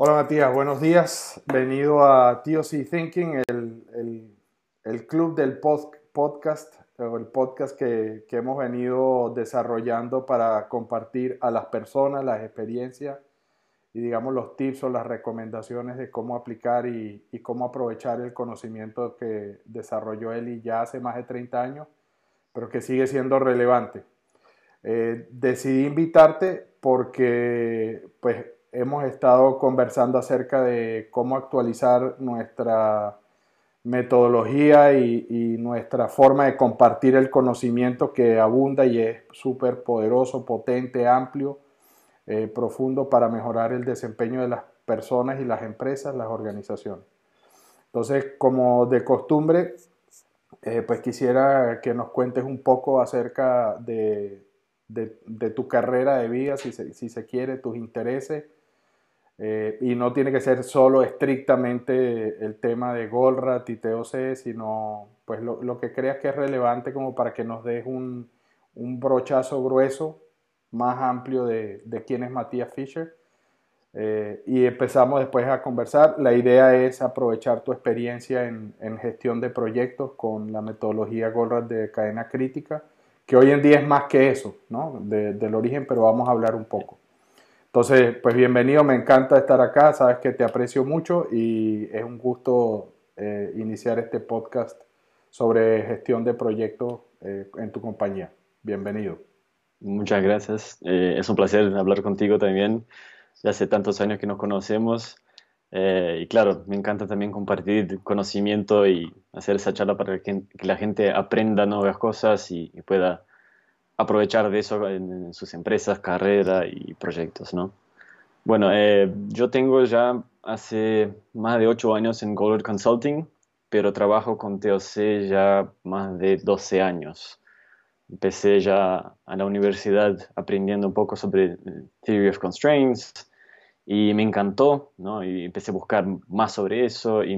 Hola Matías, buenos días. Venido a TOC Thinking, el, club del podcast, o el podcast que, hemos venido desarrollando para compartir a las personas las experiencias y digamos los tips o las recomendaciones de cómo aplicar y, cómo aprovechar el conocimiento que desarrolló él ya hace más de 30 años, pero que sigue siendo relevante. Eh, decidí invitarte porque pues hemos estado conversando acerca de cómo actualizar nuestra metodología y, nuestra forma de compartir el conocimiento que abunda y es súper poderoso, potente, amplio, eh, profundo para mejorar el desempeño de las personas y las empresas, las organizaciones. Entonces, como de costumbre, eh, pues quisiera que nos cuentes un poco acerca de, tu carrera de vida, si si se quiere, tus intereses eh, y no tiene que ser solo estrictamente el tema de Golrat y TOC, sino pues lo, lo, que creas que es relevante como para que nos des un, un brochazo grueso, más amplio de, de quién es Matías Fischer. Eh, y empezamos después a conversar. La idea es aprovechar tu experiencia en, en gestión de proyectos con la metodología Goldratt de cadena crítica, que hoy en día es más que eso, ¿no? De, del origen, pero vamos a hablar un poco. Entonces, pues bienvenido, me encanta estar acá, sabes que te aprecio mucho y es un gusto eh, iniciar este podcast sobre gestión de proyectos eh, en tu compañía. Bienvenido. Muchas gracias, eh, es un placer hablar contigo también. Ya hace tantos años que nos conocemos y claro, me encanta también compartir conocimiento y hacer esa charla para que, la gente aprenda nuevas cosas y pueda aprovechar de eso en, sus empresas, carrera y proyectos, ¿no? Bueno, eh, yo tengo ya hace más de ocho años en Goldberg Consulting, pero trabajo con TOC ya más de 12 años. Empecé ya a la universidad aprendiendo un poco sobre Theory of Constraints y me encantó, ¿no? Y empecé a buscar más sobre eso y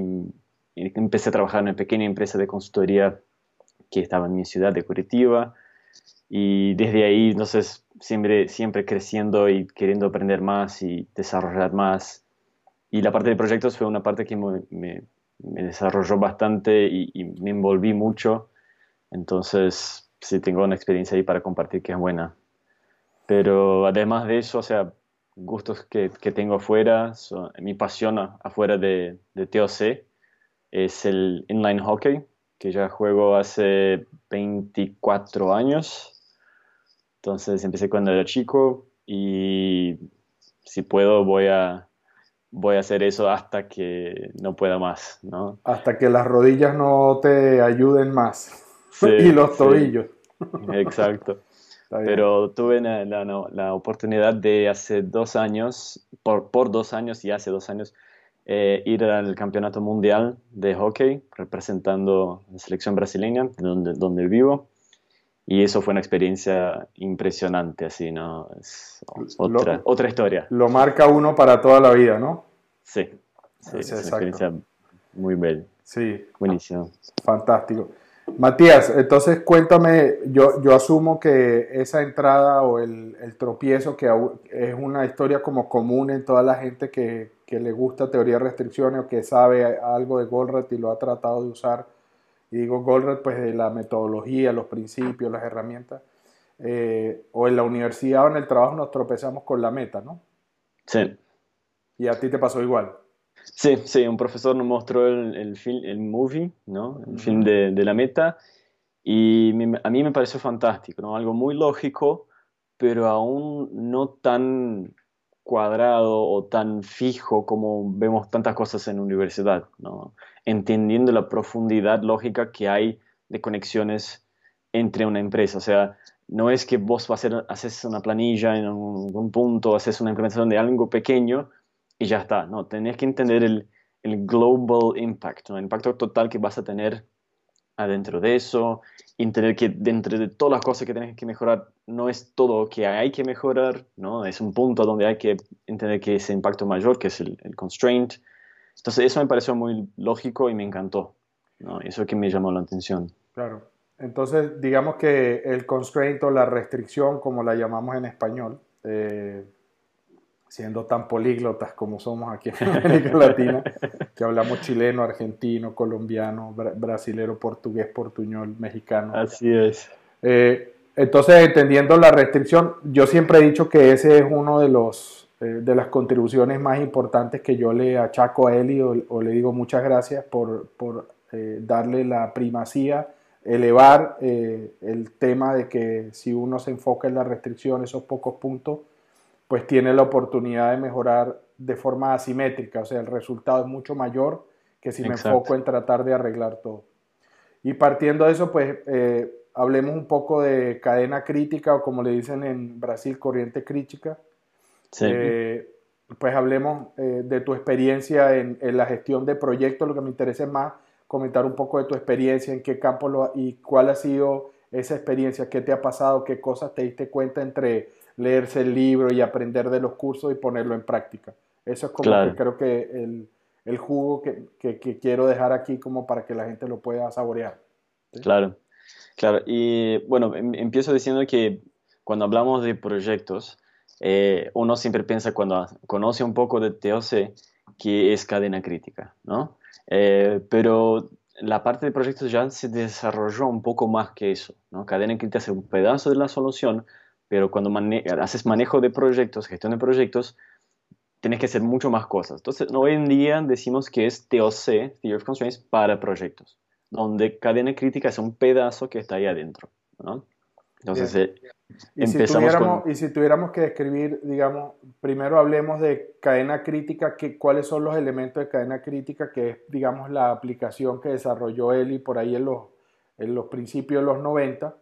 empecé a trabajar en una pequeña empresa de consultoría que estaba en mi ciudad de Curitiba y desde ahí, entonces, siempre, siempre creciendo y queriendo aprender más y desarrollar más. Y la parte de proyectos fue una parte que me, me, desarrolló bastante y, me envolví mucho. Entonces, sí tengo una experiencia ahí para compartir que es buena. Pero además de eso, o sea, gustos que, que tengo afuera, mi pasión afuera de, de TOC es el inline hockey, que ya juego hace 24 años. Entonces empecé cuando era chico y si puedo voy a, voy a hacer eso hasta que no pueda más, ¿no? Hasta que las rodillas no te ayuden más. y los tobillos. Exacto. Pero tuve la, la, oportunidad de hace dos años, por, por dos años y hace dos años, eh, ir al campeonato mundial de hockey representando la selección brasileña, donde, donde vivo. Y eso fue una experiencia impresionante, así, ¿no? Es otra, otra historia. Lo marca uno para toda la vida, ¿no? Sí, sí es una experiencia muy bella. Sí. Buenísimo. Fantástico. Matías, entonces cuéntame, yo, yo asumo que esa entrada o el, el, tropiezo, que es una historia como común en toda la gente que, que le gusta teoría de restricciones o que sabe algo de Goldratt y lo ha tratado de usar y digo Goldratt, pues de la metodología, los principios, las herramientas, eh, o en la universidad o en el trabajo nos tropezamos con la meta, ¿no? Sí. ¿Y a ti te pasó igual? Sí, sí, un profesor nos mostró el, el, film, el movie, ¿no? El film de, de, la meta, y a mí me pareció fantástico, ¿no? Algo muy lógico, pero aún no tan cuadrado o tan fijo como vemos tantas cosas en universidad, ¿no? Entendiendo la profundidad lógica que hay de conexiones entre una empresa. O sea, no es que vos vas a hacer, haces una planilla en un, punto, haces una implementación de algo pequeño y ya está. No, tenés que entender el, el global impact, el impacto total que vas a tener adentro de eso, entender que dentro de todas las cosas que tienes que mejorar, no es todo que hay que mejorar, ¿no? Es un punto donde hay que entender que ese impacto mayor, que es el, constraint. Entonces eso me pareció muy lógico y me encantó, ¿no? Eso que me llamó la atención. Claro. Entonces, digamos que el constraint o la restricción, como la llamamos en español, eh, siendo tan políglotas como somos aquí en América Latina, que hablamos chileno, argentino, colombiano, brasilero, portugués, portuñol, mexicano. Así es. Eh, entonces, entendiendo la restricción, yo siempre he dicho que ese es uno de los de las contribuciones más importantes que yo le achaco a él y o, le digo muchas gracias por, por eh, darle la primacía, elevar el tema de que si uno se enfoca en la restricción, esos pocos puntos, pues tiene la oportunidad de mejorar de forma asimétrica, o sea, el resultado es mucho mayor que si me enfoco en tratar de arreglar todo. Y partiendo de eso, pues eh, hablemos un poco de cadena crítica o como le dicen en Brasil, corriente crítica. Eh, pues hablemos eh, de tu experiencia en, la gestión de proyectos, lo que me interesa es más comentar un poco de tu experiencia, en qué campo lo, y cuál ha sido esa experiencia, qué te ha pasado, qué cosas te diste cuenta entre leerse el libro y aprender de los cursos y ponerlo en práctica. Eso es como que creo que el, el jugo que, que, quiero dejar aquí como para que la gente lo pueda saborear. Claro, claro. Y bueno, em, empiezo diciendo que cuando hablamos de proyectos, eh, uno siempre piensa cuando conoce un poco de TOC que es cadena crítica, ¿no? Eh, pero la parte de proyectos ya se desarrolló un poco más que eso, ¿no? Cadena crítica es un pedazo de la solución, pero cuando haces manejo de proyectos, gestión de proyectos, tienes que hacer mucho más cosas. Entonces, hoy en día decimos que es TOC, Theory of Constraints, para proyectos, donde cadena crítica es un pedazo que está ahí adentro. ¿no? Entonces, eh, ¿Y empezamos si con... Y si tuviéramos que describir, digamos, primero hablemos de cadena crítica, que, cuáles son los elementos de cadena crítica, que es, digamos, la aplicación que desarrolló Eli por ahí en los, en los principios de los 90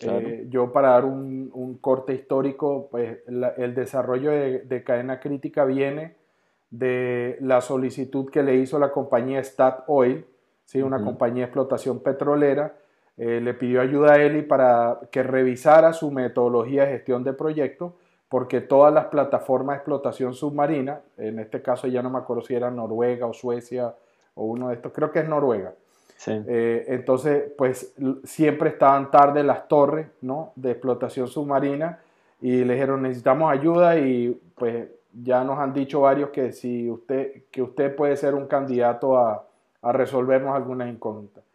eh, yo para dar un, corte histórico, pues el desarrollo de, cadena crítica viene de la solicitud que le hizo la compañía Stat Oil, ¿sí? una compañía de explotación petrolera, eh, le pidió ayuda a Eli para que revisara su metodología de gestión de proyectos, porque todas las plataformas de explotación submarina, en este caso ya no me acuerdo si era Noruega o Suecia o uno de estos, creo que es Noruega, eh, entonces, pues siempre estaban tarde las torres ¿no? de explotación submarina y le dijeron necesitamos ayuda y pues ya nos han dicho varios que si usted, que usted puede ser un candidato a, a resolvernos algunas incógnitas.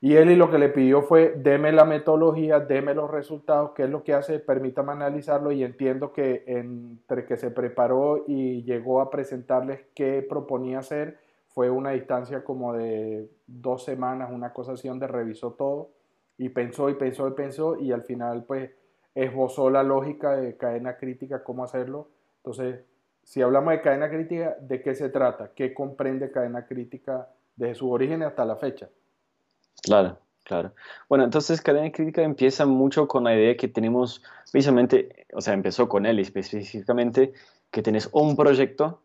Y y lo que le pidió fue, deme la metodología, deme los resultados, qué es lo que hace, permítame analizarlo y entiendo que entre que se preparó y llegó a presentarles qué proponía hacer, fue una distancia como de dos semanas, una cosa así, donde revisó todo y pensó y pensó y pensó y al final pues esbozó la lógica de cadena crítica, cómo hacerlo. Entonces, si hablamos de cadena crítica, ¿de qué se trata? ¿Qué comprende cadena crítica desde su origen hasta la fecha? Claro, claro. Bueno, entonces cadena crítica empieza mucho con la idea que tenemos, precisamente, o sea, empezó con él específicamente, que tenés un proyecto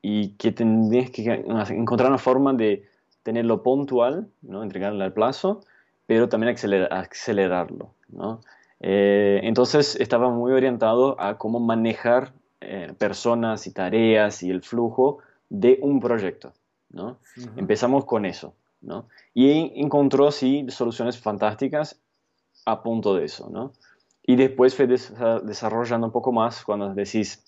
y que tendrías que encontrar una forma de tenerlo puntual, ¿no? Entregarlo al plazo, pero también acelerarlo, eh, entonces estaba muy orientado a cómo manejar eh, personas y tareas y el flujo de un proyecto, Empezamos con eso, Y encontró, sí, soluciones fantásticas a punto de eso, Y después fue desarrollando un poco más cuando decís,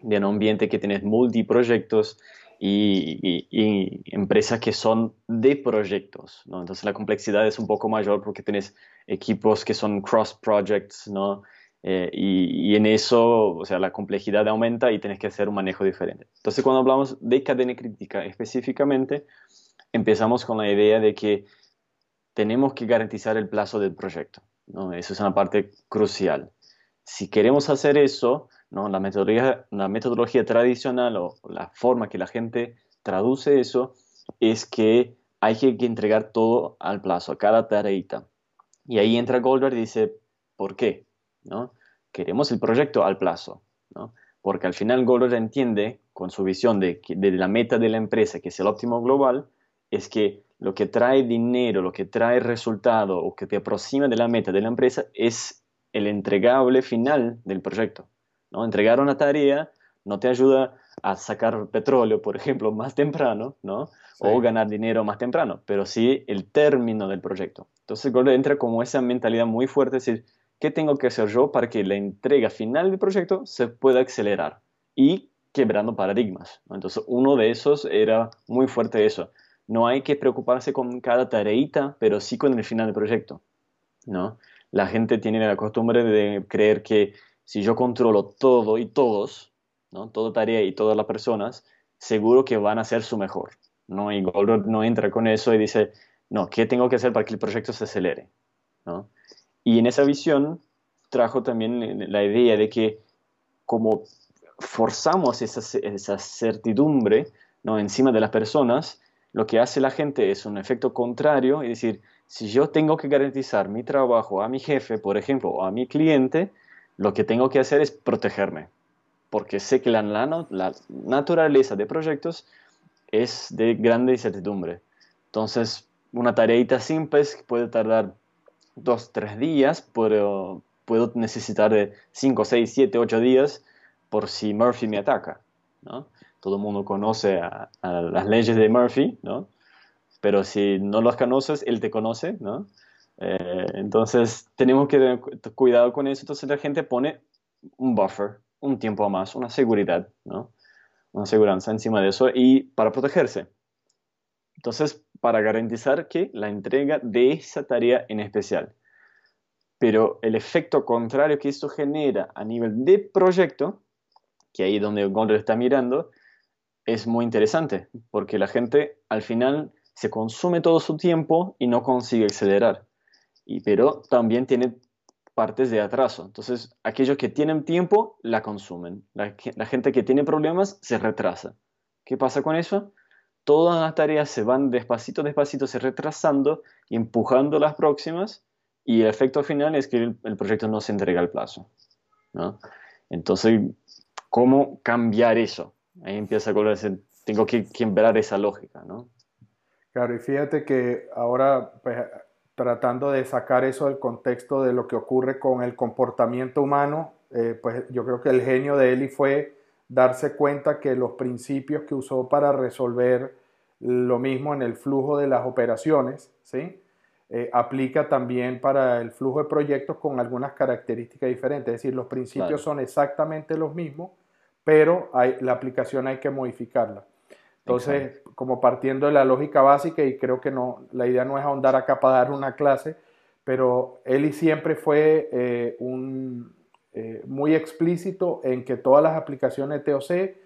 de un ambiente que tienes multiproyectos y, y, empresas que son de proyectos, ¿no? Entonces la complejidad es un poco mayor porque tienes equipos que son cross projects, ¿no? Eh, y, y, en eso, o sea, la complejidad aumenta y tienes que hacer un manejo diferente. Entonces, cuando hablamos de cadena crítica específicamente, empezamos con la idea de que tenemos que garantizar el plazo del proyecto, ¿no? Eso es una parte crucial. Si queremos hacer eso, la, metodología, la metodología tradicional o, la forma que la gente traduce eso es que hay que, entregar todo al plazo, cada tareita. Y ahí entra Goldberg y dice, ¿por qué? ¿No? Queremos el proyecto al plazo, Porque al final Goldberg entiende, con su visión de, de la meta de la empresa, que es el óptimo global, es que lo que trae dinero, lo que trae resultado o que te aproxima de la meta de la empresa es el entregable final del proyecto. ¿no? Entregar una tarea no te ayuda a sacar petróleo, por ejemplo, más temprano, ¿no? O ganar dinero más temprano, pero sí el término del proyecto. Entonces Gordon entra como esa mentalidad muy fuerte, es decir, ¿qué tengo que hacer yo para que la entrega final del proyecto se pueda acelerar? y quebrando paradigmas. Entonces, uno de esos era muy fuerte eso. No hay que preocuparse con cada tareita, pero sí con el final del proyecto. ¿no? La gente tiene la costumbre de creer que si yo controlo todo y todos, ¿no? toda tarea y todas las personas, seguro que van a ser su mejor. ¿no? Y Goldberg no entra con eso y dice, no, ¿qué tengo que hacer para que el proyecto se acelere? ¿no? Y en esa visión trajo también la idea de que como forzamos esa, esa certidumbre ¿no? encima de las personas, lo que hace la gente es un efecto contrario, es decir, si yo tengo que garantizar mi trabajo a mi jefe, por ejemplo, o a mi cliente, lo que tengo que hacer es protegerme, porque sé que la, la naturaleza de proyectos es de grande incertidumbre. Entonces, una tareita simple puede tardar dos, tres días, pero puedo necesitar de cinco, seis, siete, ocho días por si Murphy me ataca, ¿no? Todo el mundo conoce a, las leyes de Murphy, ¿no? Pero si no las conoces, él te conoce, ¿no? Eh, entonces, tenemos que tener cuidado con eso. Entonces, la gente pone un buffer, un tiempo más, una seguridad, ¿no? Una seguridad encima de eso y para protegerse. Entonces, para garantizar que la entrega de esa tarea en especial. Pero el efecto contrario que esto genera a nivel de proyecto, que ahí donde Gondor está mirando, es muy interesante, porque la gente al final se consume todo su tiempo y no consigue acelerar. Y, pero también tiene partes de atraso. Entonces, aquellos que tienen tiempo la consumen. La, gente que tiene problemas se retrasa. ¿Qué pasa con eso? Todas las tareas se van despacito, despacito, se retrasando empujando las próximas y el efecto final es que el, proyecto no se entrega al plazo. ¿no? Entonces, ¿cómo cambiar eso? Ahí empieza a decir, tengo que quebrar esa lógica, ¿no? Claro, y fíjate que ahora, pues, tratando de sacar eso del contexto de lo que ocurre con el comportamiento humano, eh, pues yo creo que el genio de Eli fue darse cuenta que los principios que usó para resolver lo mismo en el flujo de las operaciones, ¿sí? Eh, aplica también para el flujo de proyectos con algunas características diferentes. Es decir, los principios son exactamente los mismos, pero hay, la aplicación hay que modificarla. Entonces, como partiendo de la lógica básica, y creo que no, la idea no es ahondar acá para dar una clase, pero Eli siempre fue eh, un, eh, muy explícito en que todas las aplicaciones TOC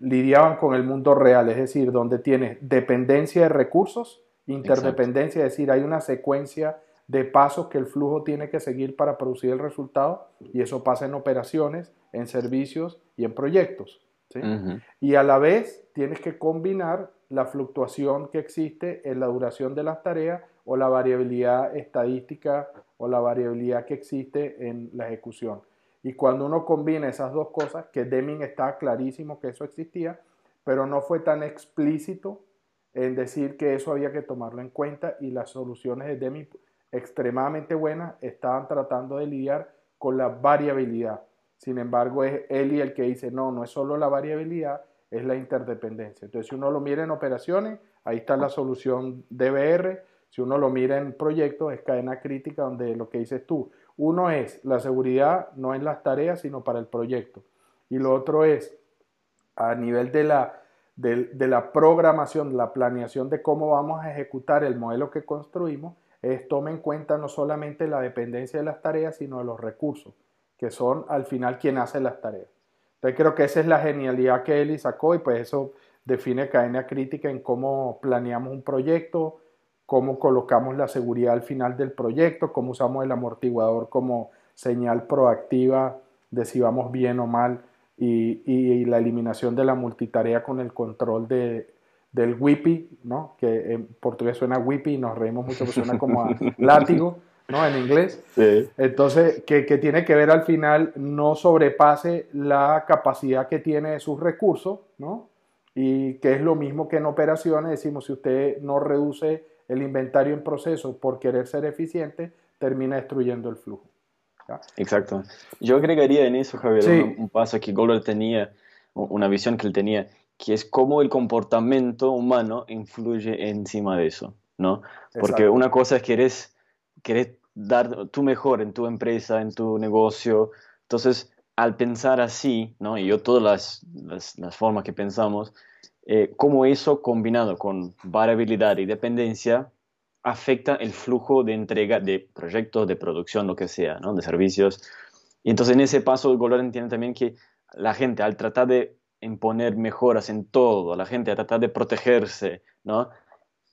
lidiaban con el mundo real, es decir, donde tienes dependencia de recursos, interdependencia, es decir, hay una secuencia de pasos que el flujo tiene que seguir para producir el resultado y eso pasa en operaciones, en servicios y en proyectos. Y a la vez tienes que combinar la fluctuación que existe en la duración de las tareas o la variabilidad estadística o la variabilidad que existe en la ejecución. Y cuando uno combina esas dos cosas, que Deming está clarísimo que eso existía, pero no fue tan explícito en decir que eso había que tomarlo en cuenta y las soluciones de Deming extremadamente buenas estaban tratando de lidiar con la variabilidad. Sin embargo, es Eli el que dice, no, no es solo la variabilidad, es la interdependencia. Entonces, si uno lo mira en operaciones, ahí está la solución DBR. Si uno lo mira en proyectos, es cadena crítica donde lo que dices tú, uno es la seguridad no en las tareas, sino para el proyecto. Y lo otro es a nivel de la de, la programación, la planeación de cómo vamos a ejecutar el modelo que construimos, es tome en cuenta no solamente la dependencia de las tareas, sino de los recursos, que son al final quien hace las tareas. Entonces creo que esa es la genialidad que Eli sacó y pues eso define cadena crítica en cómo planeamos un proyecto, cómo colocamos la seguridad al final del proyecto, cómo usamos el amortiguador como señal proactiva de si vamos bien o mal y, la eliminación de la multitarea con el control de, del WIPI, ¿no? que en portugués suena WIPI y nos reímos mucho porque suena como a látigo ¿no? en inglés. Entonces, que, que, tiene que ver al final no sobrepase la capacidad que tiene de sus recursos, ¿no? y que es lo mismo que en operaciones, decimos, si usted no reduce el inventario en proceso por querer ser eficiente, termina destruyendo el flujo. Exacto. Yo agregaría en eso, Javier, un, paso que Goldberg tenía, una visión que él tenía, que es cómo el comportamiento humano influye encima de eso, ¿no? Porque una cosa es que eres, dar tu mejor en tu empresa, en tu negocio, entonces al pensar así, ¿no? y yo todas las, las, formas que pensamos, eh, cómo eso combinado con variabilidad y dependencia afecta el flujo de entrega de proyectos, de producción, lo que sea, ¿no? de servicios. Y entonces en ese paso Golor entiende también que la gente al tratar de imponer mejoras en todo, la gente al tratar de protegerse, ¿no?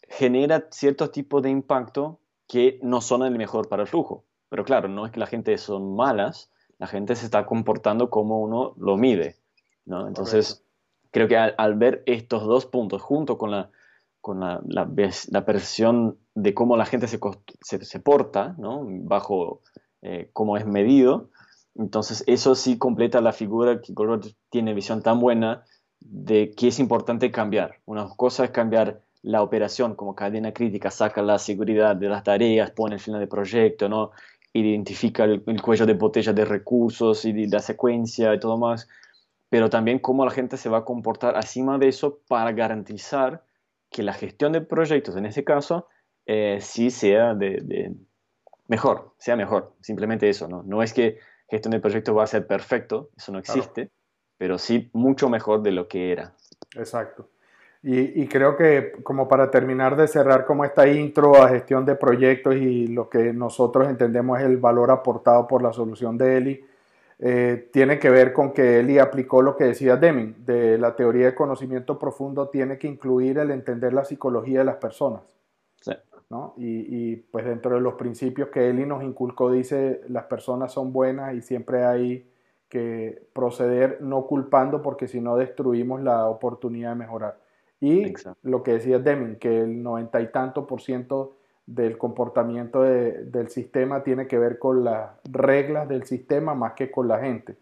genera ciertos tipos de impacto que no son el mejor para el flujo. Pero claro, no es que la gente son malas, la gente se está comportando como uno lo mide. ¿no? Entonces, creo que al, ver estos dos puntos junto con la, con la, la, la percepción de cómo la gente se, se, porta ¿no? bajo eh, cómo es medido, entonces eso sí completa la figura que Goldberg tiene visión tan buena de que es importante cambiar. Una cosa es cambiar la operación como cadena crítica, saca la seguridad de las tareas, pone el final de proyecto, ¿no? identifica el, cuello de botella de recursos y la secuencia y todo más, pero también cómo la gente se va a comportar encima de eso para garantizar que la gestión de proyectos, en este caso, eh, sí sea de, mejor, sea mejor, simplemente eso, ¿no? No es que gestión de proyectos va a ser perfecto, eso no existe, pero sí mucho mejor de lo que era. Exacto. Y, creo que como para terminar de cerrar como esta intro a gestión de proyectos y lo que nosotros entendemos es el valor aportado por la solución de Eli, eh, tiene que ver con que Eli aplicó lo que decía Deming, de la teoría de conocimiento profundo tiene que incluir el entender la psicología de las personas. Sí. ¿No? Y, y, pues dentro de los principios que Eli nos inculcó dice, las personas son buenas y siempre hay que proceder no culpando porque si no destruimos la oportunidad de mejorar. Y lo que decía Deming, que el noventa y tanto por ciento del comportamiento del sistema tiene que ver con las reglas del sistema más que con la gente.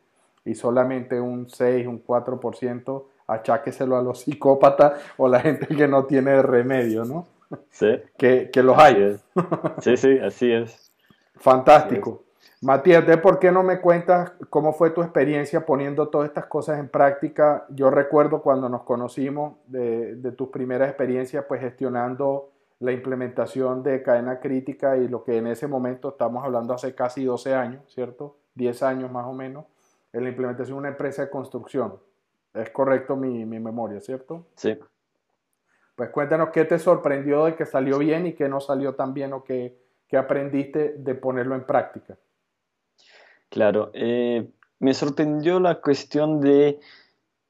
Y solamente un 6, un 4% acháqueselo a los psicópatas o la gente que no tiene remedio, ¿no? Sí. que, que los hay. Sí, sí, así es. Fantástico. Matías, ¿de por qué no me cuentas cómo fue tu experiencia poniendo todas estas cosas en práctica? Yo recuerdo cuando nos conocimos de, tus primeras experiencias, pues gestionando la implementación de cadena crítica y lo que en ese momento estamos hablando hace casi 12 años, ¿cierto? 10 años más o menos, en la implementación de una empresa de construcción. Es correcto mi, mi memoria, ¿cierto? Sí. Pues cuéntanos qué te sorprendió de que salió bien y qué no salió tan bien o qué, qué aprendiste de ponerlo en práctica. Claro, eh, me sorprendió la cuestión de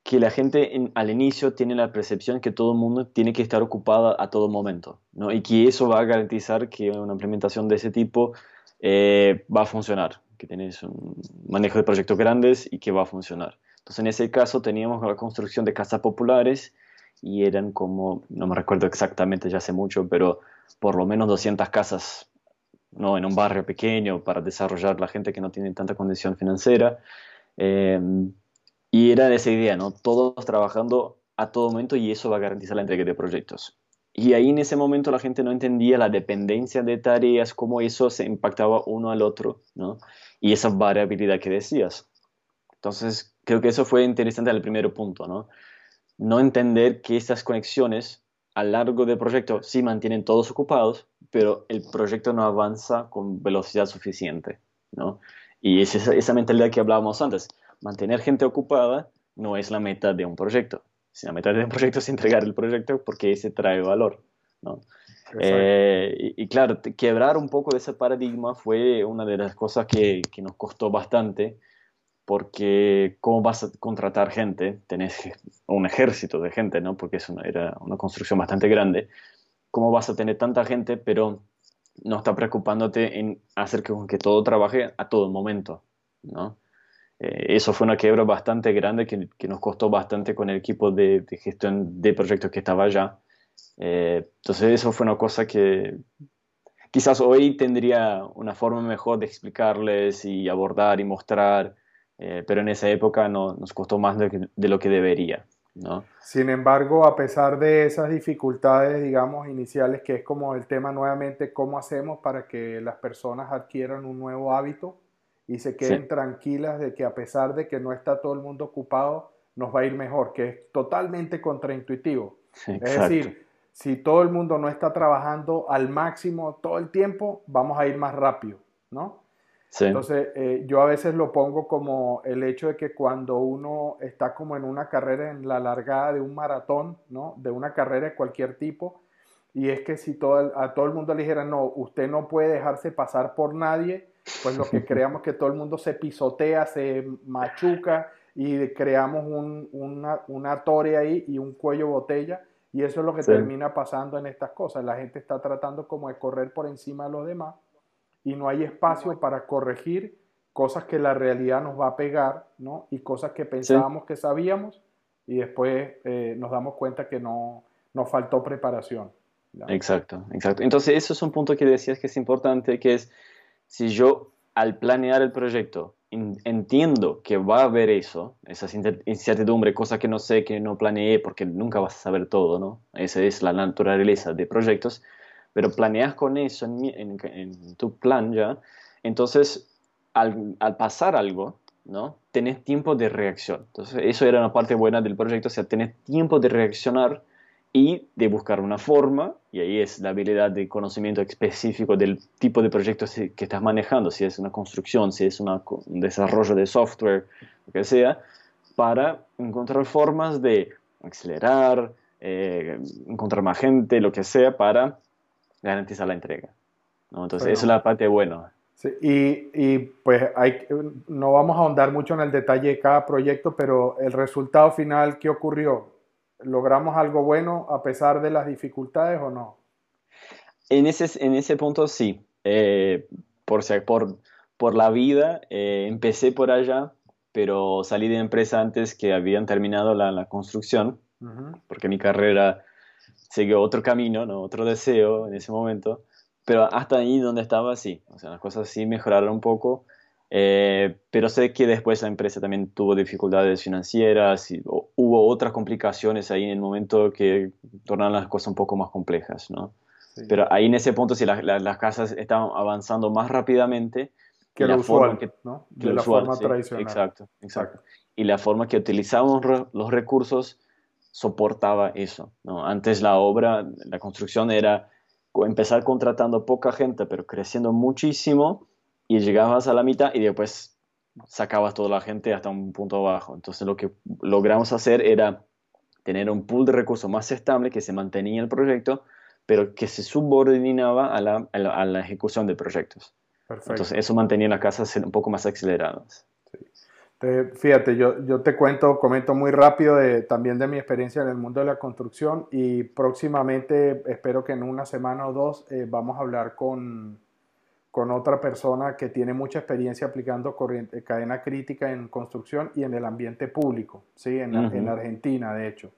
que la gente al inicio tiene la percepción que todo el mundo tiene que estar ocupado a todo momento, ¿no? Y que eso va a garantizar que una implementación de ese tipo eh, va a funcionar, que tienes un manejo de proyectos grandes y que va a funcionar. Entonces, en ese caso teníamos la construcción de casas populares y eran como, no me recuerdo exactamente ya hace mucho, pero por lo menos 200 casas ¿no? en un barrio pequeño para desarrollar la gente que no tiene tanta condición financiera. Eh, y era esa idea, ¿no? Todos trabajando a todo momento y eso va a garantizar la entrega de proyectos. Y ahí en ese momento la gente no entendía la dependencia de tareas, cómo eso se impactaba uno al otro, ¿no? Y esa variabilidad que decías. Entonces, creo que eso fue interesante el primer punto, ¿no? No entender que estas conexiones a lo largo del proyecto sí mantienen todos ocupados, pero el proyecto no avanza con velocidad suficiente, ¿no? Y es esa, mentalidad que hablábamos antes. Mantener gente ocupada no es la meta de un proyecto. Si la meta de un proyecto es entregar el proyecto porque ese trae valor, ¿no? Eh, y, claro, quebrar un poco de ese paradigma fue una de las cosas que, que nos costó bastante porque ¿cómo vas a contratar gente? Tenés un ejército de gente, ¿no? Porque es era una construcción bastante grande. ¿Cómo vas a tener tanta gente, pero no está preocupándote en hacer que, que todo trabaje a todo momento, ¿no? Eh, eso fue una quiebra bastante grande que, que, nos costó bastante con el equipo de, de gestión de proyectos que estaba allá. Eh, entonces eso fue una cosa que quizás hoy tendría una forma mejor de explicarles y abordar y mostrar eh, pero en esa época no, nos costó más de, lo que debería. ¿no? Sin embargo, a pesar de esas dificultades, digamos, iniciales, que es como el tema nuevamente, ¿cómo hacemos para que las personas adquieran un nuevo hábito y se queden tranquilas de que a pesar de que no está todo el mundo ocupado, nos va a ir mejor, que es totalmente contraintuitivo. Es decir, si todo el mundo no está trabajando al máximo todo el tiempo, vamos a ir más rápido, ¿no? Entonces, eh, yo a veces lo pongo como el hecho de que cuando uno está como en una carrera en la largada de un maratón, ¿no? De una carrera de cualquier tipo, y es que si todo, a todo el mundo le dijera, no, usted no puede dejarse pasar por nadie, pues lo que creamos es que todo el mundo se pisotea, se machuca y creamos un, una, una torre ahí y un cuello botella. Y eso es lo que termina pasando en estas cosas. La gente está tratando como de correr por encima de los demás y no hay espacio para corregir cosas que la realidad nos va a pegar, ¿no? Y cosas que pensábamos que sabíamos y después eh, nos damos cuenta que no nos faltó preparación. Exacto, exacto. Entonces, eso es un punto que decías que es importante, que es si yo al planear el proyecto entiendo que va a haber eso, esa incertidumbre, cosas que no sé, que no planeé, porque nunca vas a saber todo, ¿no? Esa es la naturaleza de proyectos, pero planeas con eso en, tu plan ya, entonces al, al, pasar algo, ¿no? Tenés tiempo de reacción. Entonces, eso era una parte buena del proyecto, o sea, tenés tiempo de reaccionar y de buscar una forma, y ahí es la habilidad de conocimiento específico del tipo de proyecto que estás manejando, si es una construcción, si es un desarrollo de software, lo que sea, para encontrar formas de acelerar, eh, encontrar más gente, lo que sea, para garantizar la entrega. Entonces, eso es la parte buena. Sí, y, y, pues hay, no vamos a ahondar mucho en el detalle de cada proyecto, pero el resultado final, ¿qué ocurrió? ¿Logramos algo bueno a pesar de las dificultades o no? En ese, en ese punto sí. Eh, por, por, por la vida, eh, empecé por allá, pero salí de empresa antes que habían terminado la, la construcción, porque mi carrera siguió otro camino, ¿no? otro deseo en ese momento. Pero hasta ahí donde estaba, sí. O sea, las cosas sí mejoraron un poco. Eh, pero sé que después la empresa también tuvo dificultades financieras y hubo otras complicaciones ahí en el momento que tornaron las cosas un poco más complejas, ¿no? Pero ahí en ese punto sí las casas estaban avanzando más rápidamente que la forma que, ¿no? De la forma tradicional. Exacto, exacto. Y la forma que utilizábamos los recursos soportaba eso, ¿no? Antes la obra, la construcción era empezar contratando poca gente, pero creciendo muchísimo y llegabas a la mitad y después sacabas toda la gente hasta un punto bajo. Entonces lo que logramos hacer era tener un pool de recursos más estable que se mantenía el proyecto, pero que se subordinaba a la, a la, ejecución de proyectos. Entonces eso mantenía las casas un poco más aceleradas. Fíjate, yo, yo te cuento, comento muy rápido de, también de mi experiencia en el mundo de la construcción y próximamente, espero que en una semana o dos, eh, vamos a hablar con con otra persona que tiene mucha experiencia aplicando corriente, cadena crítica en construcción y en el ambiente público, ¿sí? en, en Argentina, de hecho,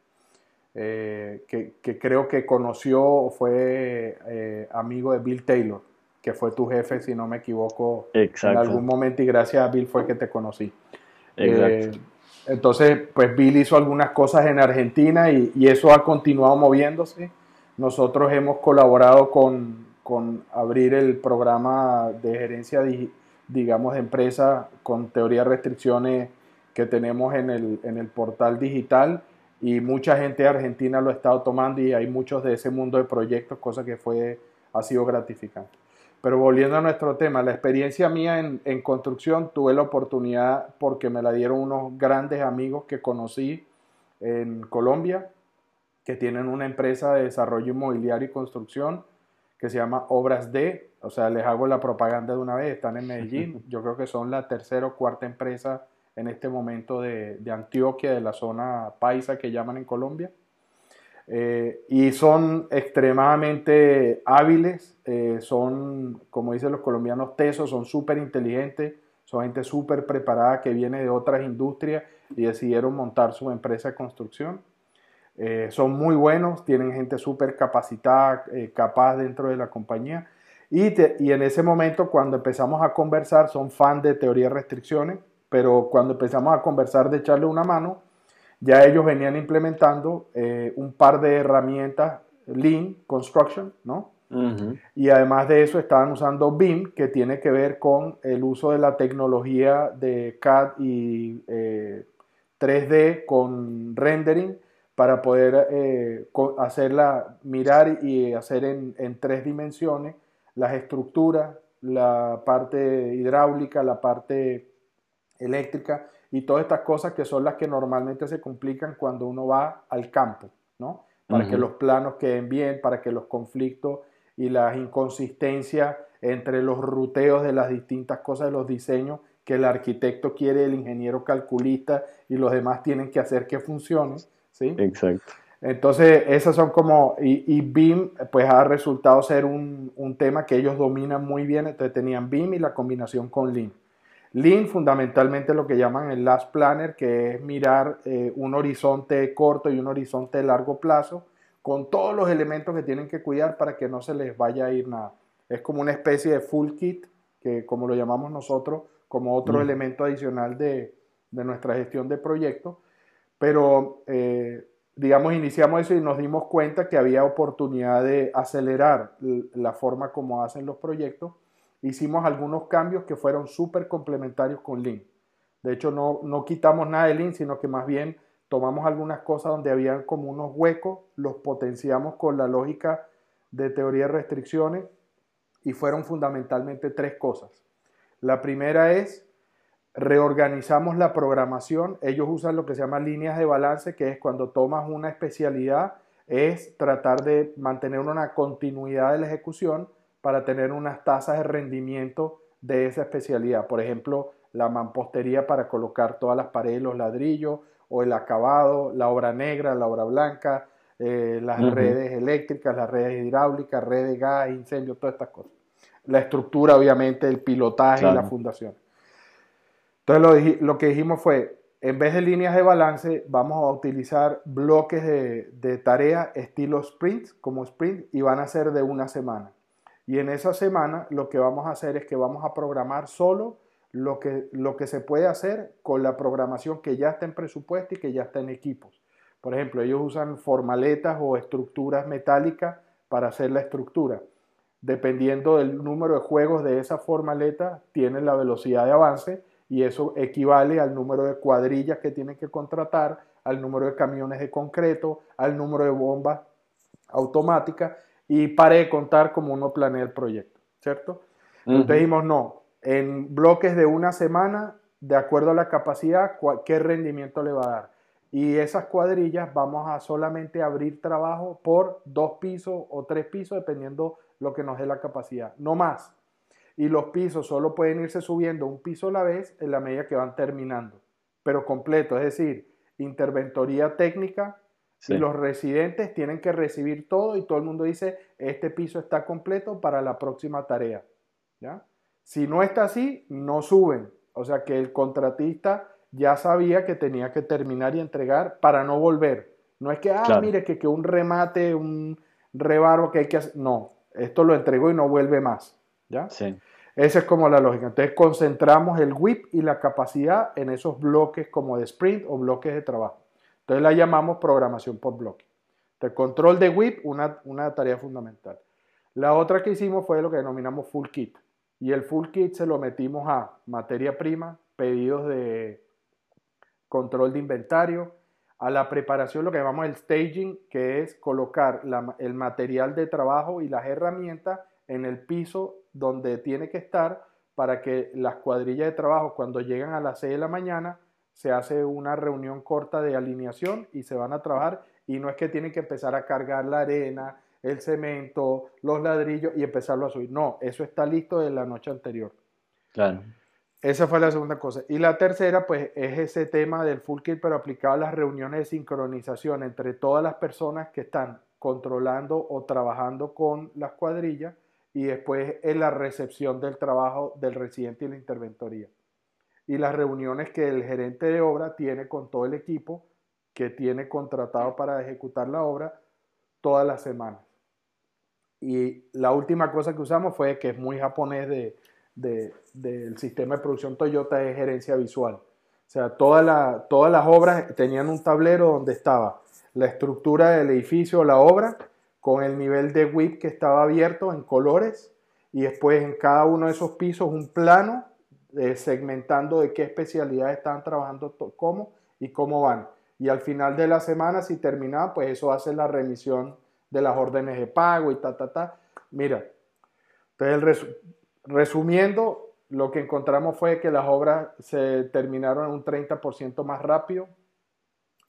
eh, que, que, creo que conoció o fue eh, amigo de Bill Taylor, que fue tu jefe, si no me equivoco, en algún momento, y gracias a Bill fue que te conocí. Eh, entonces, pues Bill hizo algunas cosas en Argentina y, eso ha continuado moviéndose. Nosotros hemos colaborado con, con abrir el programa de gerencia, digamos, de empresa con teoría de restricciones que tenemos en el, en el portal digital y mucha gente Argentina lo ha estado tomando y hay muchos de ese mundo de proyectos, cosa que fue, ha sido gratificante. Pero volviendo a nuestro tema, la experiencia mía en, en construcción tuve la oportunidad porque me la dieron unos grandes amigos que conocí en Colombia, que tienen una empresa de desarrollo inmobiliario y construcción que se llama Obras de, o sea, les hago la propaganda de una vez, están en Medellín, yo creo que son la tercera o cuarta empresa en este momento de, Antioquia, de la zona paisa que llaman en Colombia. Eh, y son extremadamente hábiles, eh, son, como dicen los colombianos, tesos, son súper inteligentes, son gente súper preparada que viene de otras industrias y decidieron montar su empresa de construcción. Eh, son muy buenos, tienen gente súper capacitada, capaz dentro de la compañía. Y, y, en ese momento, cuando empezamos a conversar, son fan de teoría de restricciones, pero cuando empezamos a conversar de echarle una mano, ya ellos venían implementando eh, un par de herramientas Lean Construction, ¿no? Y además de eso estaban usando BIM, que tiene que ver con el uso de la tecnología de CAD y 3D con rendering para poder eh, hacerla, mirar y hacer en, tres dimensiones las estructuras la parte hidráulica, la parte eléctrica y todas estas cosas que son las que normalmente se complican cuando uno va al campo, ¿no? Para que los planos queden bien, para que los conflictos y las inconsistencias entre los ruteos de las distintas cosas de los diseños que el arquitecto quiere, el ingeniero calculista y los demás tienen que hacer que funcione, ¿sí? Exacto. Entonces, esas son como, y, BIM pues ha resultado ser un, un, tema que ellos dominan muy bien, entonces tenían BIM y la combinación con Lean. Lean fundamentalmente lo que llaman el last planner, que es mirar eh, un horizonte corto y un horizonte de largo plazo, con todos los elementos que tienen que cuidar para que no se les vaya a ir nada. Es como una especie de full kit, que como lo llamamos nosotros, como otro mm. elemento adicional de, de, nuestra gestión de proyectos. Pero, eh, digamos, iniciamos eso y nos dimos cuenta que había oportunidad de acelerar la forma como hacen los proyectos hicimos algunos cambios que fueron súper complementarios con Lean. De hecho, no, no quitamos nada de Lean, sino que más bien tomamos algunas cosas donde habían como unos huecos, los potenciamos con la lógica de teoría de restricciones y fueron fundamentalmente tres cosas. La primera es reorganizamos la programación. Ellos usan lo que se llama líneas de balance, que es cuando tomas una especialidad, es tratar de mantener una continuidad de la ejecución para tener unas tasas de rendimiento de esa especialidad. Por ejemplo, la mampostería para colocar todas las paredes, los ladrillos, o el acabado, la obra negra, la obra blanca, eh, las redes eléctricas, las redes hidráulicas, redes de gas, incendios, todas estas cosas. La estructura, obviamente, el pilotaje y la fundación. Entonces lo, que dijimos fue, en vez de líneas de balance, vamos a utilizar bloques de, de tarea estilo sprint, como sprint, y van a ser de una semana. Y en esa semana lo que vamos a hacer es que vamos a programar solo lo que, lo que se puede hacer con la programación que ya está en presupuesto y que ya está en equipos. Por ejemplo, ellos usan formaletas o estructuras metálicas para hacer la estructura. Dependiendo del número de juegos de esa formaleta, tienen la velocidad de avance y eso equivale al número de cuadrillas que tienen que contratar, al número de camiones de concreto, al número de bombas automáticas y pare de contar como uno planea el proyecto, ¿cierto? Entonces dijimos, no, en bloques de una semana, de acuerdo a la capacidad, qué rendimiento le va a dar. Y esas cuadrillas vamos a solamente abrir trabajo por dos pisos o tres pisos, dependiendo lo que nos dé la capacidad, no más. Y los pisos solo pueden irse subiendo un piso a la vez en la medida que van terminando, pero completo, es decir, interventoría técnica, y los residentes tienen que recibir todo y todo el mundo dice, este piso está completo para la próxima tarea. ¿ya? Si no está así, no suben. O sea que el contratista ya sabía que tenía que terminar y entregar para no volver. No es que, ah, mire, que, que un remate, un rebarbo que hay que hacer. No, esto lo entregó y no vuelve más. ¿ya? Sí. Esa es como la lógica. Entonces concentramos el WIP y la capacidad en esos bloques como de sprint o bloques de trabajo. Entonces la llamamos programación por bloque. El control de una, una tarea fundamental. La otra que hicimos fue lo que denominamos full kit. Y el full kit se lo metimos a materia prima, pedidos de control de inventario, a la preparación, lo que llamamos el staging, que es colocar el material de trabajo y las herramientas en el piso donde tiene que estar para que las cuadrillas de trabajo cuando llegan a las 6 de la mañana se hace una reunión corta de alineación y se van a trabajar y no es que tienen que empezar a cargar la arena, el cemento, los ladrillos y empezarlo a subir. No, eso está listo de la noche anterior. Claro. Esa fue la segunda cosa. Y la tercera, pues, es ese tema del full kit, pero aplicado a las reuniones de sincronización entre todas las personas que están controlando o trabajando con las cuadrillas y después en la recepción del trabajo del residente y la interventoría y las reuniones que el gerente de obra tiene con todo el equipo que tiene contratado para ejecutar la obra todas las semanas. Y la última cosa que usamos fue que es muy japonés de, del sistema de producción Toyota es gerencia visual. O sea, toda todas las obras tenían un tablero donde estaba la estructura del edificio la obra con el nivel de WIP que estaba abierto en colores y después en cada uno de esos pisos un plano segmentando de qué especialidades están trabajando, cómo y cómo van. Y al final de la semana, si termina, pues eso hace la remisión de las órdenes de pago y ta, ta, ta. Mira, entonces resumiendo, lo que encontramos fue que las obras se terminaron un 30% más rápido.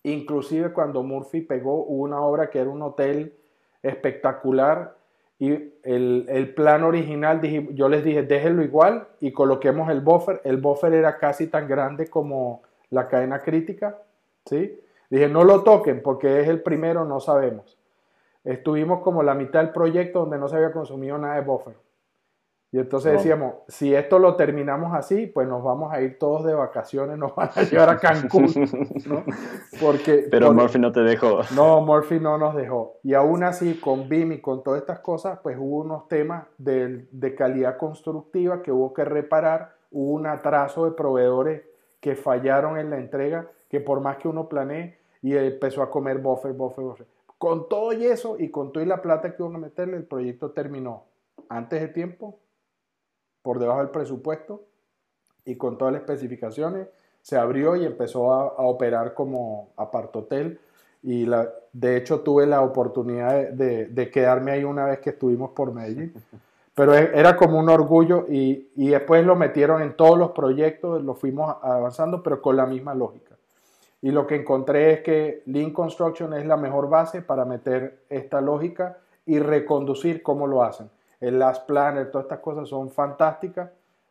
Inclusive cuando Murphy pegó, una obra que era un hotel espectacular y el, el plan original, yo les dije, déjenlo igual y coloquemos el buffer. El buffer era casi tan grande como la cadena crítica, ¿sí? Dije, no lo toquen porque es el primero, no sabemos. Estuvimos como la mitad del proyecto donde no se había consumido nada de buffer. Y entonces decíamos, si esto lo terminamos así, pues nos vamos a ir todos de vacaciones, nos van a llevar a Cancún, ¿no? Porque, Pero Murphy no te dejó. No, Murphy no nos dejó. Y aún así, con BIM y con todas estas cosas, pues hubo unos temas de, de calidad constructiva que hubo que reparar, hubo un atraso de proveedores que fallaron en la entrega, que por más que uno planee, y empezó a comer buffer, buffer, buffer. Con todo y eso, y con toda la plata que iban a meterle, el proyecto terminó antes de tiempo, por debajo del presupuesto y con todas las especificaciones, se abrió y empezó a, operar como apartotel. Y la, de hecho tuve la oportunidad de, quedarme ahí una vez que estuvimos por Medellín. Pero e, era como un orgullo y, y después lo metieron en todos los proyectos, lo fuimos avanzando, pero con la misma lógica. Y lo que encontré es que Lean Construction es la mejor base para meter esta lógica y reconducir cómo lo hacen el Last Planner, todas estas cosas son fantásticas,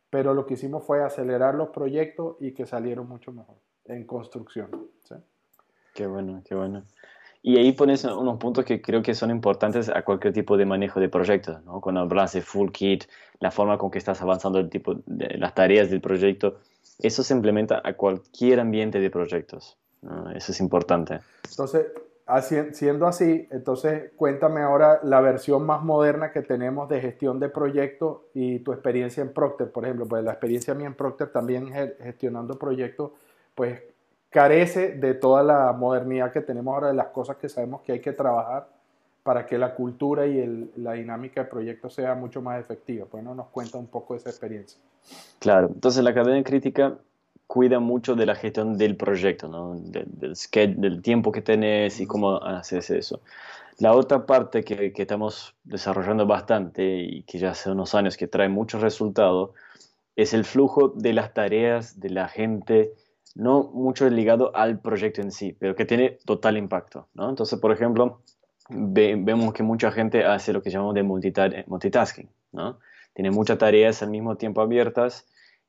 pero lo que hicimos fue acelerar los proyectos y que salieron mucho mejor en construcción. Qué bueno, qué bueno. Y ahí pones unos puntos que creo que son importantes a cualquier tipo de manejo de proyectos, ¿no? Cuando hablas de full kit, la forma con que estás avanzando el tipo de las tareas del proyecto, eso se implementa a cualquier ambiente de proyectos. Eso es importante. Entonces, siendo así, entonces cuéntame ahora la versión más moderna que tenemos de gestión de proyectos y tu experiencia en Procter, por ejemplo, pues la experiencia mía en Procter también gestionando proyectos, pues carece de toda la modernidad que tenemos ahora, de las cosas que sabemos que hay que trabajar para que la cultura y la dinámica de proyectos sea mucho más efectiva. Pues no nos cuenta un poco de esa experiencia. Claro, entonces la cadena crítica cuida mucho de la gestión del proyecto, del, tiempo que tenés y cómo haces eso. La otra parte que, estamos desarrollando bastante y que ya hace unos años que trae muchos resultados es el flujo de las tareas de la gente, no mucho ligado al proyecto en sí, pero que tiene total impacto. Entonces, por ejemplo, vemos que mucha gente hace lo que llamamos de multitasking. Tiene muchas tareas al mismo tiempo abiertas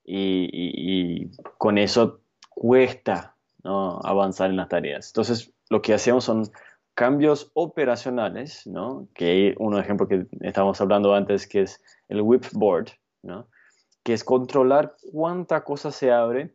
y, con eso cuesta ¿no? avanzar en las tareas. Entonces, lo que hacemos son cambios operacionales, ¿no? que un ejemplo que estábamos hablando antes, que es el whipboard, ¿no? que es controlar cuánta cosa se abre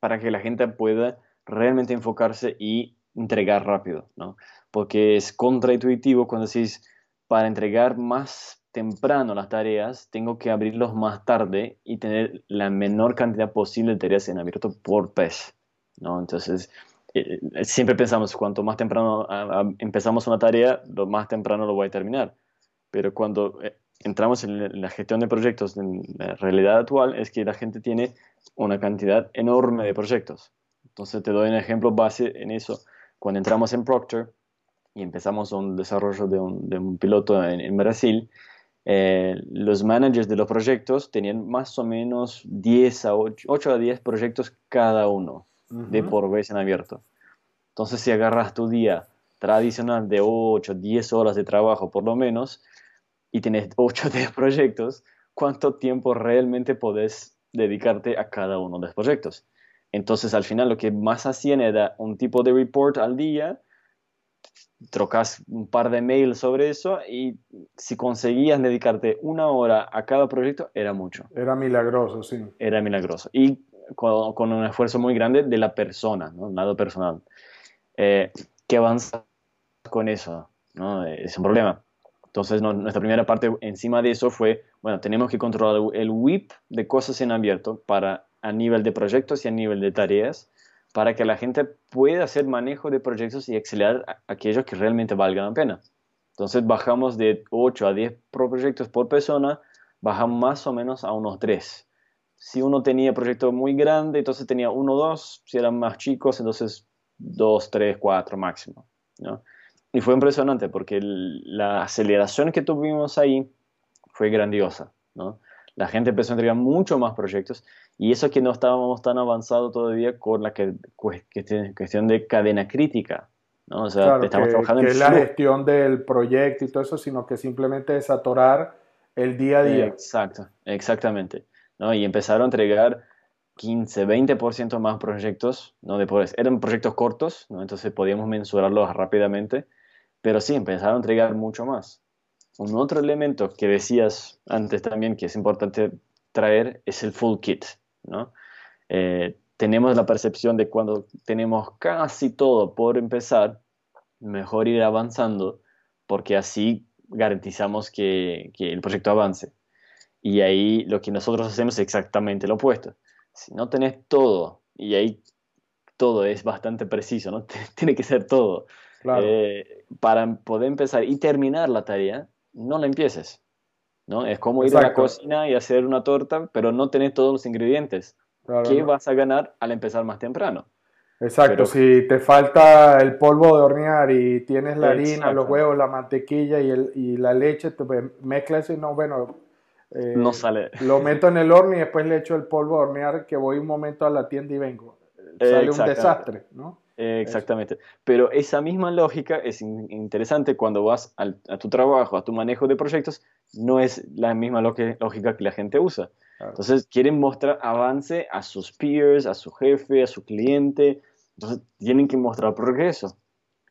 para que la gente pueda realmente enfocarse y entregar rápido, ¿no? porque es contraintuitivo cuando decís, para entregar más temprano las tareas, tengo que abrirlos más tarde y tener la menor cantidad posible de tareas en abierto por pez. ¿no? Entonces, eh, eh, siempre pensamos, cuanto más temprano empezamos una tarea, lo más temprano lo voy a terminar. Pero cuando eh, entramos en la gestión de proyectos en la realidad actual, es que la gente tiene una cantidad enorme de proyectos. Entonces, te doy un ejemplo base en eso. Cuando entramos en Procter y empezamos un desarrollo de un, piloto en Brasil, eh, los managers de los proyectos tenían más o menos 10 a 8, a 10 proyectos cada uno de por vez en abierto. Entonces, si agarras tu día tradicional de 8, 10 horas de trabajo por lo menos y tienes 8 o 10 proyectos, ¿cuánto tiempo realmente podés dedicarte a cada uno de los proyectos? Entonces, al final, lo que más hacían era un tipo de report al día trocas un par de mails sobre eso y si conseguías dedicarte una hora a cada proyecto, era mucho. Era milagroso, sí. Era milagroso. Y con, un esfuerzo muy grande de la persona, ¿no? Lado personal. Eh, ¿Qué avanza con eso? ¿no? Es un problema. Entonces, nuestra primera parte encima de eso fue, bueno, tenemos que controlar el WIP de cosas en abierto para a nivel de proyectos y a nivel de tareas para que la gente pueda hacer manejo de proyectos y acelerar aquellos que realmente valgan la pena. Entonces bajamos de 8 a 10 proyectos por persona, bajamos más o menos a unos 3. Si uno tenía proyecto muy grande, entonces tenía uno o dos, si eran más chicos, entonces 2, 3, 4 máximo. Y fue impresionante porque la aceleración que tuvimos ahí fue grandiosa. la gente empezó a entregar mucho más proyectos y eso que no estábamos tan avanzados todavía con la que, cuestión de cadena crítica. ¿no? O sea, estamos trabajando en es la gestión del proyecto y todo eso, sino que simplemente desatorar el día a día. Exacto, exactamente. ¿no? Y empezaron a entregar 15, 20% más proyectos, ¿no? De eran proyectos cortos, ¿no? entonces podíamos mensurarlos rápidamente, pero sí, empezaron a entregar mucho más. Un otro elemento que decías antes también que es importante traer es el full kit, ¿no? Eh, tenemos la percepción de cuando tenemos casi todo por empezar, mejor ir avanzando, porque así garantizamos que, que el proyecto avance. Y ahí lo que nosotros hacemos es exactamente lo opuesto si no tenés todo, y ahí todo es bastante preciso, ¿no? Tiene que ser todo. Eh, para poder empezar y terminar la tarea, no la empieces. ¿No? Es como ir a la cocina y hacer una torta, pero no tenés todos los ingredientes. ¿Qué vas a ganar al empezar más temprano? Exacto, si te falta el polvo de hornear y tienes la harina, los huevos, la mantequilla y, el, y la leche, te mezclas y no, bueno, eh, no sale. Lo meto en el horno y después le echo el polvo a hornear que voy un momento a la tienda y vengo. Sale un desastre, ¿no? Exactamente. Pero esa misma lógica es interesante cuando vas a tu trabajo, a tu manejo de proyectos, no es la misma lógica que la gente usa. Entonces quieren mostrar avance a sus peers, a su jefe, a su cliente. Entonces tienen que mostrar progreso.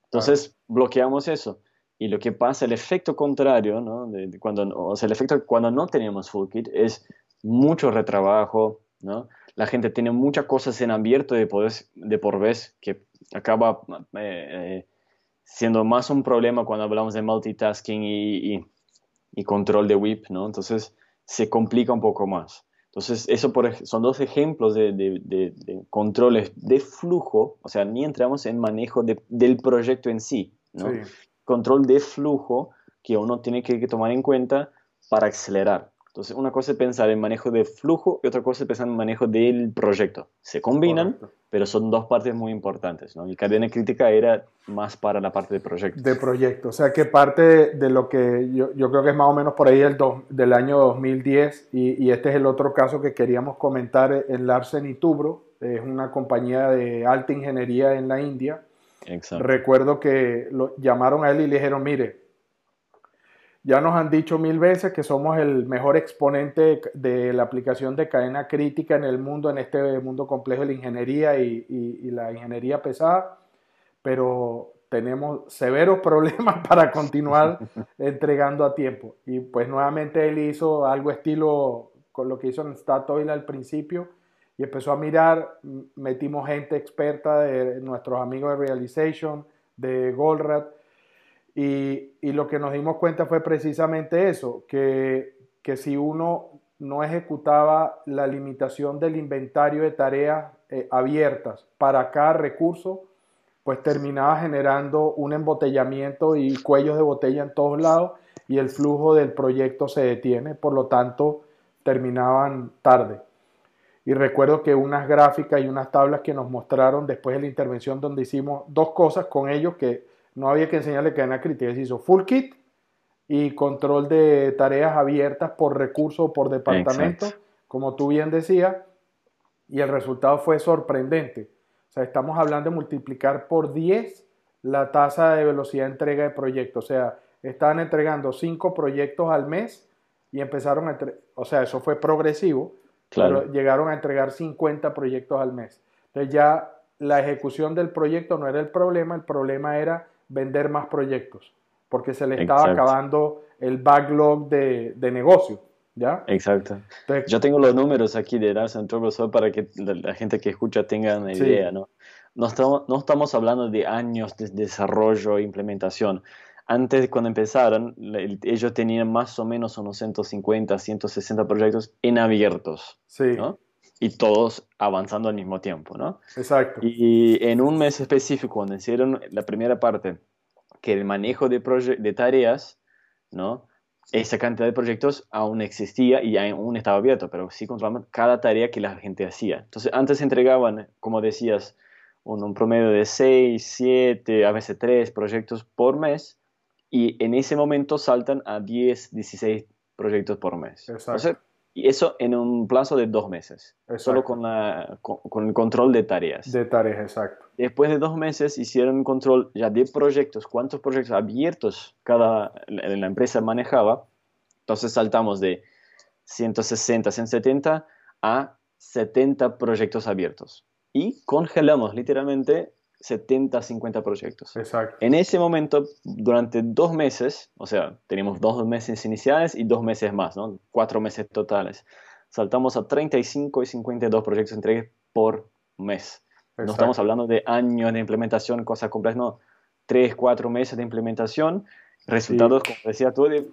Entonces bloqueamos eso. Y lo que pasa, el efecto contrario, ¿no? De, cuando, o sea, el efecto cuando no tenemos full kit es mucho retrabajo, ¿no? La gente tiene muchas cosas en abierto de, de por vez que acaba eh, eh, siendo más un problema cuando hablamos de multitasking y, y, control de WIP, ¿no? Entonces se complica un poco más. Entonces, eso por, son dos ejemplos de, de, de, controles de flujo, o sea, ni entramos en manejo del proyecto en sí, ¿no? Sí control de flujo que uno tiene que, tomar en cuenta para acelerar. Entonces, una cosa es pensar en manejo de flujo y otra cosa es pensar en manejo del proyecto. Se combinan, pero son dos partes muy importantes. ¿no? Y cadena crítica era más para la parte de proyecto. De proyecto. O sea, que parte de lo que yo, yo creo que es más o menos por ahí el del año 2010, y, y, este es el otro caso que queríamos comentar en Larsen y Tubro, es una compañía de alta ingeniería en la India, Recuerdo que lo llamaron a él y le dijeron, mire, ya nos han dicho mil veces que somos el mejor exponente de la aplicación de cadena crítica en el mundo, en este mundo complejo de la ingeniería y, la ingeniería pesada, pero tenemos severos problemas para continuar entregando a tiempo. Y pues nuevamente él hizo algo estilo con lo que hizo en Statoil al principio, y empezó a mirar, metimos gente experta de nuestros amigos de Realization, de Goldratt, y, lo que nos dimos cuenta fue precisamente eso, que, que, si uno no ejecutaba la limitación del inventario de tareas eh, abiertas para cada recurso, pues terminaba generando un embotellamiento y cuellos de botella en todos lados y el flujo del proyecto se detiene, por lo tanto terminaban tarde. Y recuerdo que unas gráficas y unas tablas que nos mostraron después de la intervención donde hicimos dos cosas con ellos que no había que enseñarle cadena crítica. Se hizo full kit y control de tareas abiertas por recurso o por departamento, como tú bien decías, y el resultado fue sorprendente. O sea, estamos hablando de multiplicar por 10 la tasa de velocidad de entrega de proyectos. O sea, estaban entregando 5 proyectos al mes y empezaron a... O sea, eso fue progresivo llegaron a entregar 50 proyectos al mes. Entonces ya la ejecución del proyecto no era el problema, el problema era vender más proyectos, porque se le estaba acabando el backlog de, de negocio. ¿Ya? Exacto. Yo tengo los números aquí de Lars Turbo solo para que la, gente que escucha tenga una idea, ¿no? No estamos, no estamos hablando de años de desarrollo e implementación antes, cuando empezaron, ellos tenían más o menos unos 150, 160 proyectos en abiertos. Sí. ¿no? Y todos avanzando al mismo tiempo, ¿no? Exacto. Y en un mes específico, cuando hicieron la primera parte, que el manejo de, de tareas, ¿no? Esa cantidad de proyectos aún existía y aún estaba abierto, pero sí controlaban cada tarea que la gente hacía. Entonces, antes entregaban, como decías, un, un promedio de 6, 7, a veces 3 proyectos por mes y en ese momento saltan a 10, 16 proyectos por mes. Exacto. Y eso en un plazo de dos meses, solo con, la, con, el control de tareas. De tareas, exacto. Después de dos meses hicieron un control ya de proyectos, cuántos proyectos abiertos cada la empresa manejaba. Entonces saltamos de 160, 170 a 70 proyectos abiertos. Y congelamos literalmente 70, 50 proyectos. Exacto. En ese momento, durante dos meses, o sea, teníamos dos meses iniciales y dos meses más, ¿no? Cuatro meses totales. Saltamos a 35 y 52 proyectos entregues por mes. No estamos hablando de años de implementación, cosas complejas, no. Tres, cuatro meses de implementación, resultados, como decía tú, de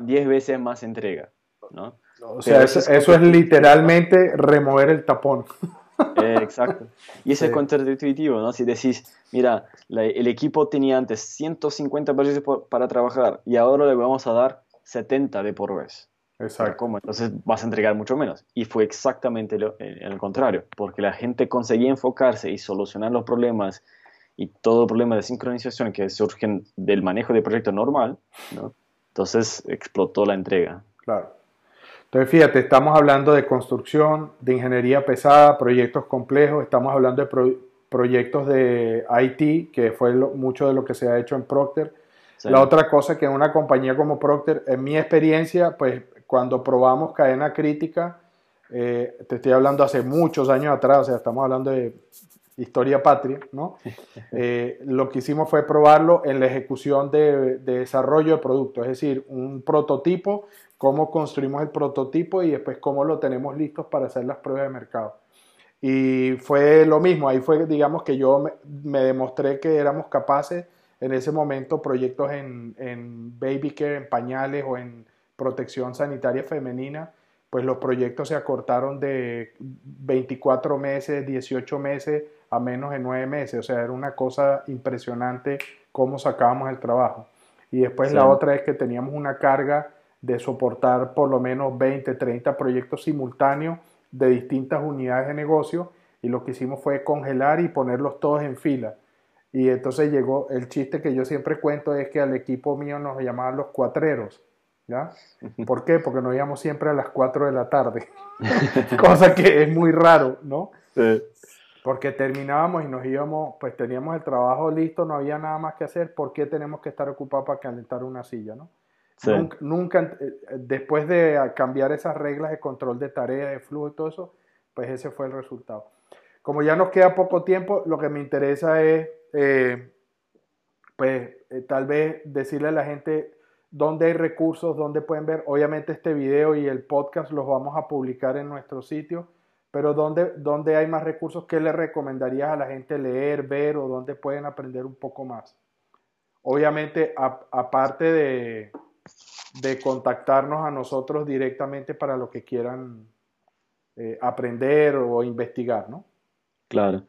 10 veces más entrega, ¿no? O sea, eso, es literalmente remover el tapón. Eh, exacto. Y ese es contradictivo, ¿no? Si decís, mira, el equipo tenía antes 150 proyectos para trabajar y ahora le vamos a dar 70 de por vez. Exacto. ¿Cómo? Entonces vas a entregar mucho menos. Y fue exactamente lo, el contrario, porque la gente conseguía enfocarse y solucionar los problemas y todo el problema de sincronización que surgen del manejo de proyecto normal, ¿no? Entonces explotó la entrega. Claro. Entonces, fíjate, estamos hablando de construcción, de ingeniería pesada, proyectos complejos, estamos hablando de proyectos de IT, que fue mucho de lo que se ha hecho en Procter. La otra cosa que en una compañía como Procter, en mi experiencia, pues cuando probamos cadena crítica, eh, te estoy hablando hace muchos años atrás, o sea, estamos hablando de historia patria, ¿no? Eh, lo que hicimos fue probarlo en la ejecución de, de, desarrollo de producto, es decir, un prototipo cómo construimos el prototipo y después cómo lo tenemos listos para hacer las pruebas de mercado. Y fue lo mismo, ahí fue, digamos, que yo me, demostré que éramos capaces en ese momento, proyectos en, en baby care, en pañales o en protección sanitaria femenina, pues los proyectos se acortaron de 24 meses, 18 meses a menos de 9 meses. O sea, era una cosa impresionante cómo sacábamos el trabajo. Y después la otra es que teníamos una carga de soportar por lo menos 20, 30 proyectos simultáneos de distintas unidades de negocio y lo que hicimos fue congelar y ponerlos todos en fila. Y entonces llegó el chiste que yo siempre cuento es que al equipo mío nos llamaban los cuatreros. ¿Ya? ¿Por qué? Porque nos íbamos siempre a las 4 de la tarde, cosa que es muy raro, ¿no? Porque terminábamos y nos íbamos, pues teníamos el trabajo listo, no había nada más que hacer, ¿por qué tenemos que estar ocupados para calentar una silla, ¿no? Nunca, eh, después de cambiar esas reglas de control de tarea, de flujo y todo eso, pues ese fue el resultado. Como ya nos queda poco tiempo, lo que me interesa es, eh, pues, eh, tal vez decirle a la gente dónde hay recursos, dónde pueden ver. Obviamente este video y el podcast los vamos a publicar en nuestro sitio, pero dónde, dónde hay más recursos, ¿qué le recomendarías a la gente leer, ver o dónde pueden aprender un poco más? Obviamente, aparte de, de contactarnos a nosotros directamente para lo que quieran eh, aprender o investigar, ¿no? Claro.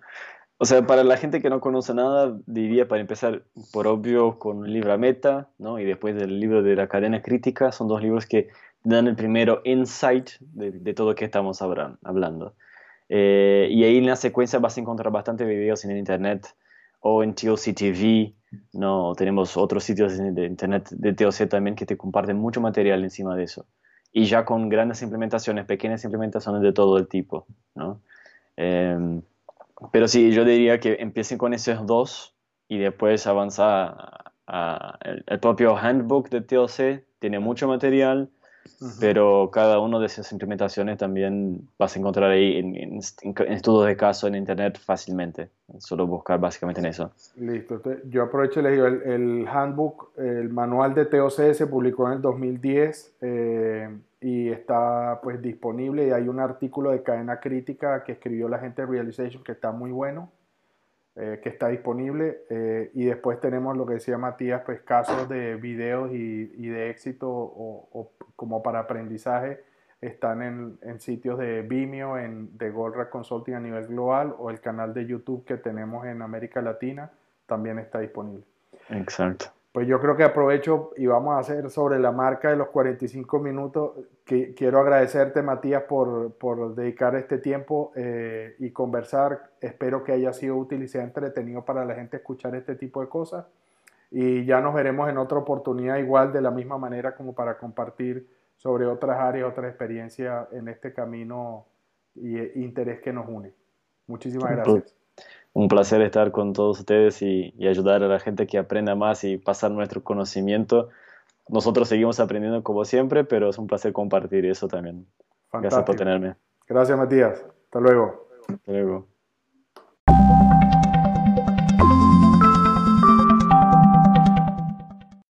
O sea, para la gente que no conoce nada, diría para empezar, por obvio, con el Meta, ¿no? Y después del libro de la cadena crítica, son dos libros que dan el primero insight de, todo lo que estamos hablando. Eh, y ahí en la secuencia vas a encontrar bastantes videos en el internet o en TLC TV, no, tenemos otros sitios de internet de TOC también que te comparten mucho material encima de eso. Y ya con grandes implementaciones, pequeñas implementaciones de todo el tipo, ¿no? Em, pero sí, yo diría que empiecen con esos dos y después avanza a, el, propio handbook de TOC, tiene mucho material, pero cada una de esas implementaciones también vas a encontrar ahí en, estudios de caso en internet fácilmente. Solo buscar básicamente en eso. Listo. Yo aprovecho y les digo, el, handbook, el manual de TOC se publicó en el 2010 eh, y está pues disponible y hay un artículo de cadena crítica que escribió la gente de Realization que está muy bueno. Eh, que está disponible eh, y después tenemos lo que decía Matías, pues casos de videos y, de éxito o, como para aprendizaje están en, en sitios de Vimeo, en, de Goldrack Consulting a nivel global o el canal de YouTube que tenemos en América Latina también está disponible. Exacto. Pues yo creo que aprovecho y vamos a hacer sobre la marca de los 45 minutos. Que, quiero agradecerte, Matías, por, por dedicar este tiempo eh, y conversar. Espero que haya sido útil y sea entretenido para la gente escuchar este tipo de cosas. Y ya nos veremos en otra oportunidad igual de la misma manera como para compartir sobre otras áreas, otras experiencias en este camino y eh, interés que nos une. Muchísimas gracias. Un placer estar con todos ustedes y, y ayudar a la gente que aprenda más y pasar nuestro conocimiento. Nosotros seguimos aprendiendo como siempre, pero es un placer compartir eso también. Gracias por tenerme. Gracias, Matías. Hasta luego. Hasta luego.